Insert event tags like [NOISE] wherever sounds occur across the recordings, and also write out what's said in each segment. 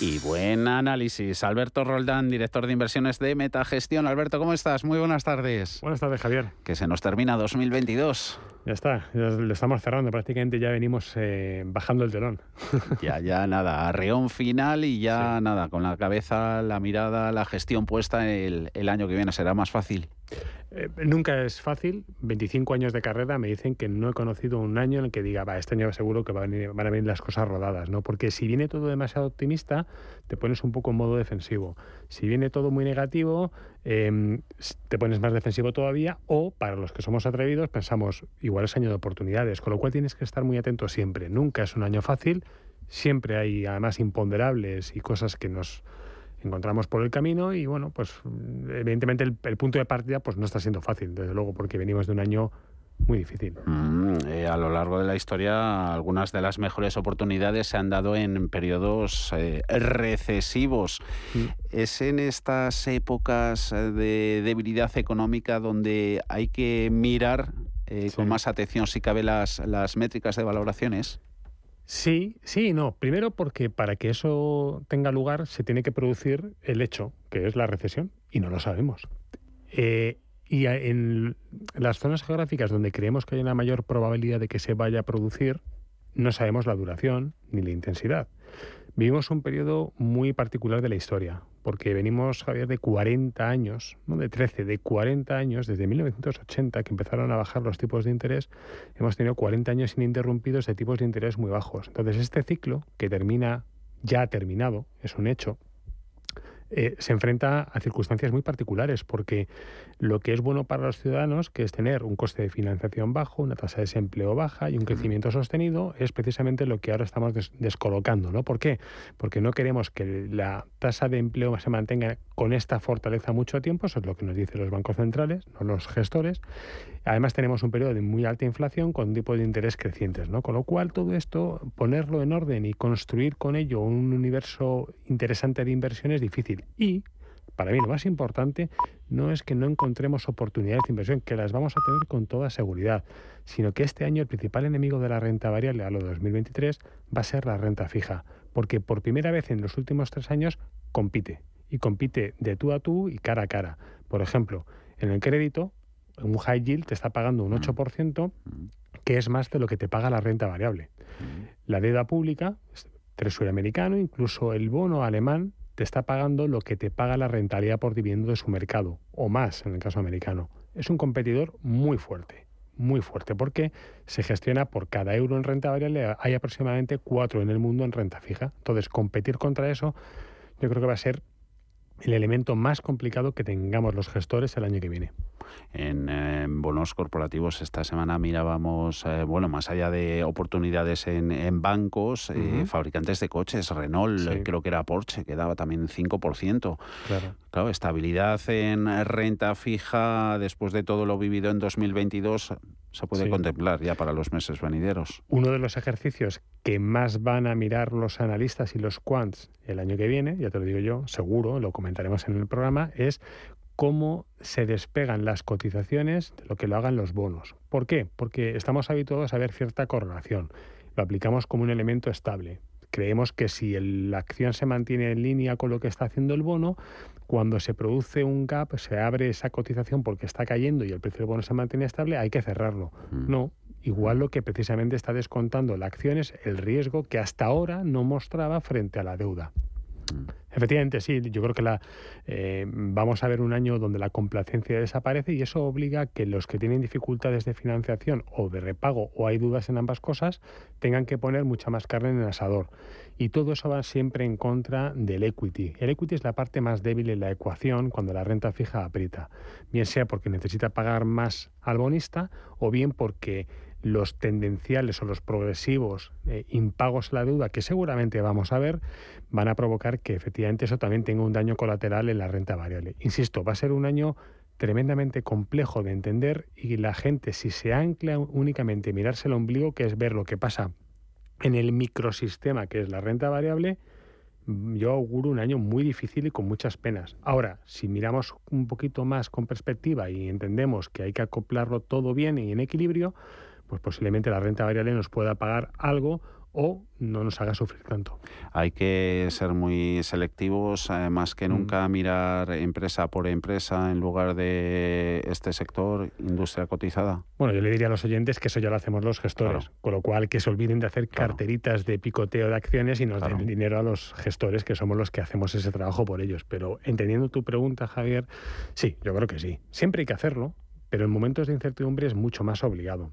Y buen análisis. Alberto Roldán, director de inversiones de Metagestión. Alberto, ¿cómo estás? Muy buenas tardes. Buenas tardes, Javier. Que se nos termina 2022. Ya está, ya lo estamos cerrando, prácticamente ya venimos eh, bajando el telón. [LAUGHS] Ya, ya nada, arreón final y ya nada, con la cabeza, la mirada, la gestión puesta, el, el año que viene será más fácil. Eh, nunca es fácil. 25 años de carrera me dicen que no he conocido un año en el que diga, va, este año seguro que van a, venir, las cosas rodadas, ¿no? Porque si viene todo demasiado optimista, te pones un poco en modo defensivo. Si viene todo muy negativo, em, te pones más defensivo todavía. O, para los que somos atrevidos, pensamos, igual es año de oportunidades. Con lo cual tienes que estar muy atento siempre. Nunca es un año fácil. Siempre hay, además, imponderables y cosas que nos encontramos por el camino y bueno, pues evidentemente el, punto de partida pues no está siendo fácil, desde luego, porque venimos de un año muy difícil. Mm, eh, a lo largo de la historia, algunas de las mejores oportunidades se han dado en periodos eh, recesivos. Mm. ¿Es en estas épocas de debilidad económica donde hay que mirar eh, con más atención, si cabe, las, las métricas de valoraciones? Sí, sí, no. Primero porque para que eso tenga lugar se tiene que producir el hecho, que es la recesión, y no lo sabemos. Eh, y en las zonas geográficas donde creemos que hay una mayor probabilidad de que se vaya a producir, no sabemos la duración ni la intensidad. Vivimos un periodo muy particular de la historia, porque venimos, Javier, de 40 años, no de 13, de 40 años, desde 1980 que empezaron a bajar los tipos de interés, hemos tenido 40 años ininterrumpidos de tipos de interés muy bajos. Entonces, este ciclo, que termina, ya ha terminado, es un hecho, eh, se enfrenta a circunstancias muy particulares, porque lo que es bueno para los ciudadanos, que es tener un coste de financiación bajo, una tasa de desempleo baja y un crecimiento sostenido, es precisamente lo que ahora estamos descolocando. ¿no? ¿Por qué? Porque no queremos que la tasa de empleo se mantenga con esta fortaleza mucho tiempo, eso es lo que nos dicen los bancos centrales, no los gestores. Además tenemos un periodo de muy alta inflación con un tipo de interés crecientes, ¿no? Con lo cual todo esto, ponerlo en orden y construir con ello un universo interesante de inversión es difícil. Y para mí lo más importante no es que no encontremos oportunidades de inversión, que las vamos a tener con toda seguridad, sino que este año el principal enemigo de la renta variable a lo 2023 va a ser la renta fija, porque por primera vez en los últimos tres años compite, y compite de tú a tú y cara a cara. Por ejemplo, en el crédito, un high yield te está pagando un 8%, que es más de lo que te paga la renta variable. La deuda pública, Treasury americano, incluso el bono alemán, te está pagando lo que te paga la rentabilidad por dividendo de su mercado, o más en el caso americano. Es un competidor muy fuerte, muy fuerte, porque se gestiona por cada euro en renta variable, hay aproximadamente cuatro en el mundo en renta fija. Entonces, competir contra eso, yo creo que va a ser el elemento más complicado que tengamos los gestores el año que viene. En, bonos corporativos esta semana mirábamos, eh, bueno, más allá de oportunidades en, bancos, eh, fabricantes de coches, Renault, creo que era Porsche, que daba también 5%. Claro. claro, estabilidad en renta fija después de todo lo vivido en 2022 se puede contemplar ya para los meses venideros. Uno de los ejercicios que más van a mirar los analistas y los quants el año que viene, ya te lo digo yo, seguro, lo comentaremos en el programa, es cómo se despegan las cotizaciones de lo que lo hagan los bonos. ¿Por qué? Porque estamos habituados a ver cierta correlación. Lo aplicamos como un elemento estable. Creemos que si la acción se mantiene en línea con lo que está haciendo el bono, cuando se produce un gap, se abre esa cotización porque está cayendo y el precio del bono se mantiene estable, hay que cerrarlo. Mm. No, igual lo que precisamente está descontando la acción es el riesgo que hasta ahora no mostraba frente a la deuda. Efectivamente, sí, yo creo que la, eh, vamos a ver un año donde la complacencia desaparece y eso obliga a que los que tienen dificultades de financiación o de repago o hay dudas en ambas cosas tengan que poner mucha más carne en el asador. Y todo eso va siempre en contra del equity. El equity es la parte más débil en la ecuación cuando la renta fija aprieta, bien sea porque necesita pagar más al bonista o bien porque los tendenciales o los progresivos eh, impagos a la deuda, que seguramente vamos a ver, van a provocar que efectivamente eso también tenga un daño colateral en la renta variable. Insisto, va a ser un año tremendamente complejo de entender y la gente, si se ancla únicamente en mirarse el ombligo, que es ver lo que pasa en el microsistema que es la renta variable, yo auguro un año muy difícil y con muchas penas. Ahora, si miramos un poquito más con perspectiva y entendemos que hay que acoplarlo todo bien y en equilibrio, pues posiblemente la renta variable nos pueda pagar algo o no nos haga sufrir tanto. Hay que ser muy selectivos, eh, más que mm. nunca mirar empresa por empresa en lugar de este sector, industria cotizada. Bueno, yo le diría a los oyentes que eso ya lo hacemos los gestores, con lo cual que se olviden de hacer carteritas de picoteo de acciones y nos den dinero a los gestores, que somos los que hacemos ese trabajo por ellos. Pero entendiendo tu pregunta, Javier, sí, yo creo que sí. Siempre hay que hacerlo, pero en momentos de incertidumbre es mucho más obligado.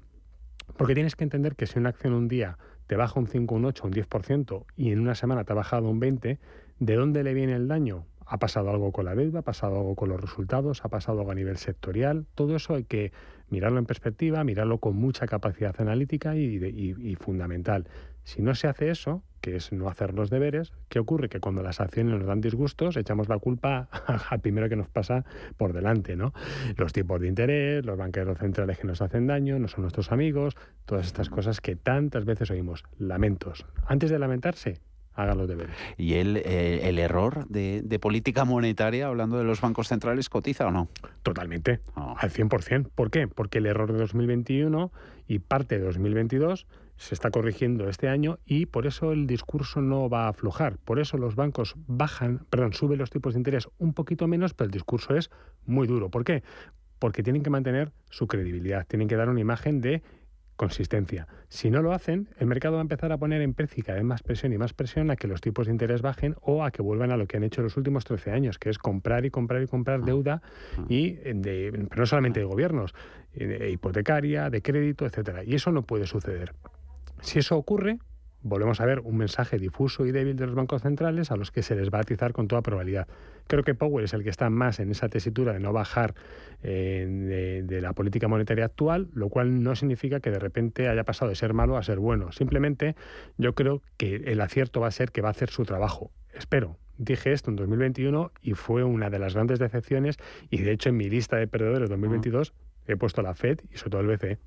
Porque tienes que entender que si una acción un día te baja un 5, un 8, un 10% y en una semana te ha bajado un 20%, ¿de dónde le viene el daño? Ha pasado algo con la deuda, ha pasado algo con los resultados, ha pasado algo a nivel sectorial. Todo eso hay que mirarlo en perspectiva, mirarlo con mucha capacidad analítica y, fundamental. Si no se hace eso, que es no hacer los deberes, ¿qué ocurre? Que cuando las acciones nos dan disgustos, echamos la culpa [LAUGHS] al primero que nos pasa por delante, ¿no? Los tipos de interés, los banqueros centrales que nos hacen daño, no son nuestros amigos, todas estas cosas que tantas veces oímos. Lamentos. Antes de lamentarse, haga los deberes. ¿Y el, eh, el error de, política monetaria, hablando de los bancos centrales, cotiza o no? Totalmente, oh. al 100%. ¿Por qué? Porque el error de 2021 y parte de 2022 se está corrigiendo este año y por eso el discurso no va a aflojar. Por eso los bancos bajan, perdón, suben los tipos de interés un poquito menos, pero el discurso es muy duro. ¿Por qué? Porque tienen que mantener su credibilidad, tienen que dar una imagen de consistencia. Si no lo hacen, el mercado va a empezar a poner en precio cada vez más presión y más presión a que los tipos de interés bajen o a que vuelvan a lo que han hecho los últimos 13 años, que es comprar y comprar y comprar deuda y de, pero no solamente de gobiernos, eh, de hipotecaria, de crédito, etcétera. Y eso no puede suceder. Si eso ocurre, volvemos a ver un mensaje difuso y débil de los bancos centrales a los que se les va a atizar con toda probabilidad. Creo que Powell es el que está más en esa tesitura de no bajar eh, de, la política monetaria actual, lo cual no significa que de repente haya pasado de ser malo a ser bueno. Simplemente yo creo que el acierto va a ser que va a hacer su trabajo. Espero. Dije esto en 2021 y fue una de las grandes decepciones y de hecho en mi lista de perdedores 2022 he puesto la FED y sobre todo el BCE.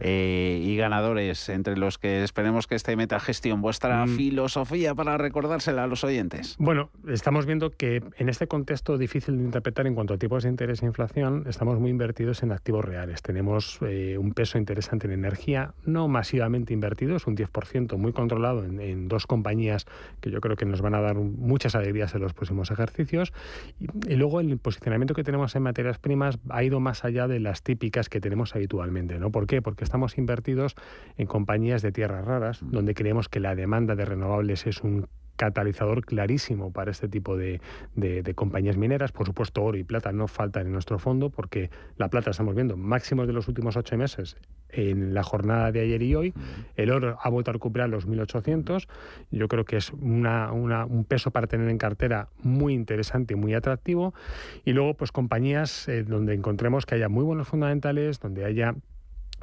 Eh, y ganadores, entre los que esperemos que esté Metagestión, vuestra mm. filosofía para recordársela a los oyentes. Bueno, estamos viendo que en este contexto difícil de interpretar en cuanto a tipos de interés e inflación, estamos muy invertidos en activos reales. Tenemos eh, un peso interesante en energía, no masivamente invertido, es un 10% muy controlado en, dos compañías que yo creo que nos van a dar muchas alegrías en los próximos ejercicios. Y, y luego el posicionamiento que tenemos en materias primas ha ido más allá de las típicas que tenemos habitualmente, ¿no? ¿Por qué? Porque estamos invertidos en compañías de tierras raras, mm. donde creemos que la demanda de renovables es un catalizador clarísimo para este tipo de, compañías mineras. Por supuesto, oro y plata no faltan en nuestro fondo porque la plata estamos viendo máximos de los últimos ocho meses en la jornada de ayer y hoy. Mm. El oro ha vuelto a recuperar los 1.800. Yo creo que es un peso para tener en cartera muy interesante y muy atractivo. Y luego, pues compañías eh, donde encontremos que haya muy buenos fundamentales, donde haya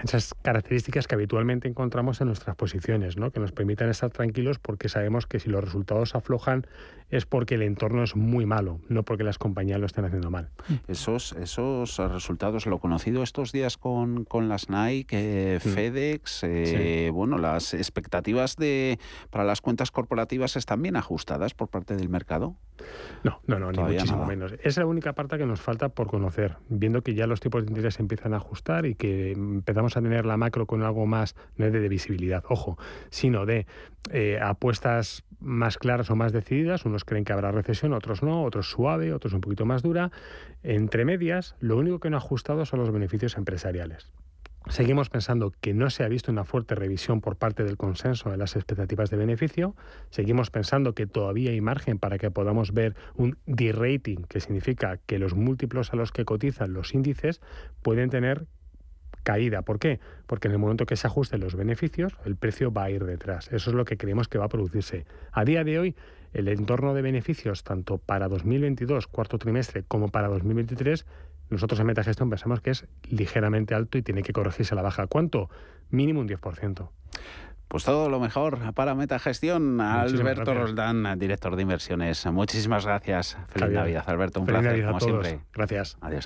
esas características que habitualmente encontramos en nuestras posiciones, ¿no? que nos permitan estar tranquilos porque sabemos que si los resultados aflojan es porque el entorno es muy malo, no porque las compañías lo estén haciendo mal. Esos, esos resultados, lo conocido estos días con, con las Nike, eh, FedEx, eh, bueno, las expectativas de para las cuentas corporativas están bien ajustadas por parte del mercado. No, no, no, ni muchísimo menos. Es la única parte que nos falta por conocer, viendo que ya los tipos de interés se empiezan a ajustar y que empezamos a tener la macro con algo más, no de visibilidad, ojo, sino de eh, apuestas más claras o más decididas. Unos creen que habrá recesión, otros no, otros suave, otros un poquito más dura. Entre medias, lo único que no ha ajustado son los beneficios empresariales. Seguimos pensando que no se ha visto una fuerte revisión por parte del consenso de las expectativas de beneficio. Seguimos pensando que todavía hay margen para que podamos ver un de-rating, que significa que los múltiplos a los que cotizan los índices pueden tener caída. ¿Por qué? Porque en el momento que se ajusten los beneficios, el precio va a ir detrás. Eso es lo que creemos que va a producirse. A día de hoy, el entorno de beneficios, tanto para 2022, cuarto trimestre, como para 2023, nosotros en Metagestión pensamos que es ligeramente alto y tiene que corregirse a la baja. ¿Cuánto? Mínimo un 10%. Pues todo lo mejor para Metagestión. Alberto Roldán, director de inversiones. Muchísimas gracias. Feliz Navidad, Alberto. Un placer, como siempre. Gracias. Adiós.